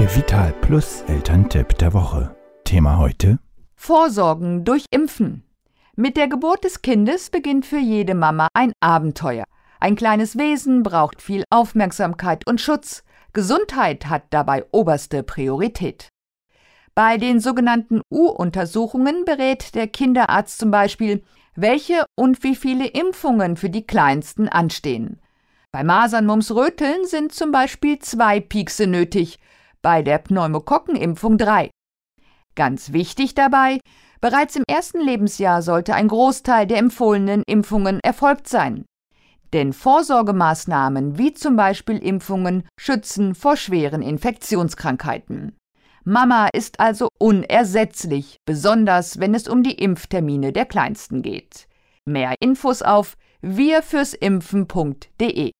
Der Vital Plus Elterntipp der Woche. Thema heute: Vorsorgen durch Impfen. Mit der Geburt des Kindes beginnt für jede Mama ein Abenteuer. Ein kleines Wesen braucht viel Aufmerksamkeit und Schutz. Gesundheit hat dabei oberste Priorität. Bei den sogenannten U-Untersuchungen berät der Kinderarzt zum Beispiel, welche und wie viele Impfungen für die Kleinsten anstehen. Bei Masern, Mumps, Röteln sind zum Beispiel zwei Piekse nötig, bei der Pneumokokkenimpfung drei. Ganz wichtig dabei, bereits im ersten Lebensjahr sollte ein Großteil der empfohlenen Impfungen erfolgt sein. Denn Vorsorgemaßnahmen wie zum Beispiel Impfungen schützen vor schweren Infektionskrankheiten. Mama ist also unersetzlich, besonders wenn es um die Impftermine der Kleinsten geht. Mehr Infos auf wirfürsimpfen.de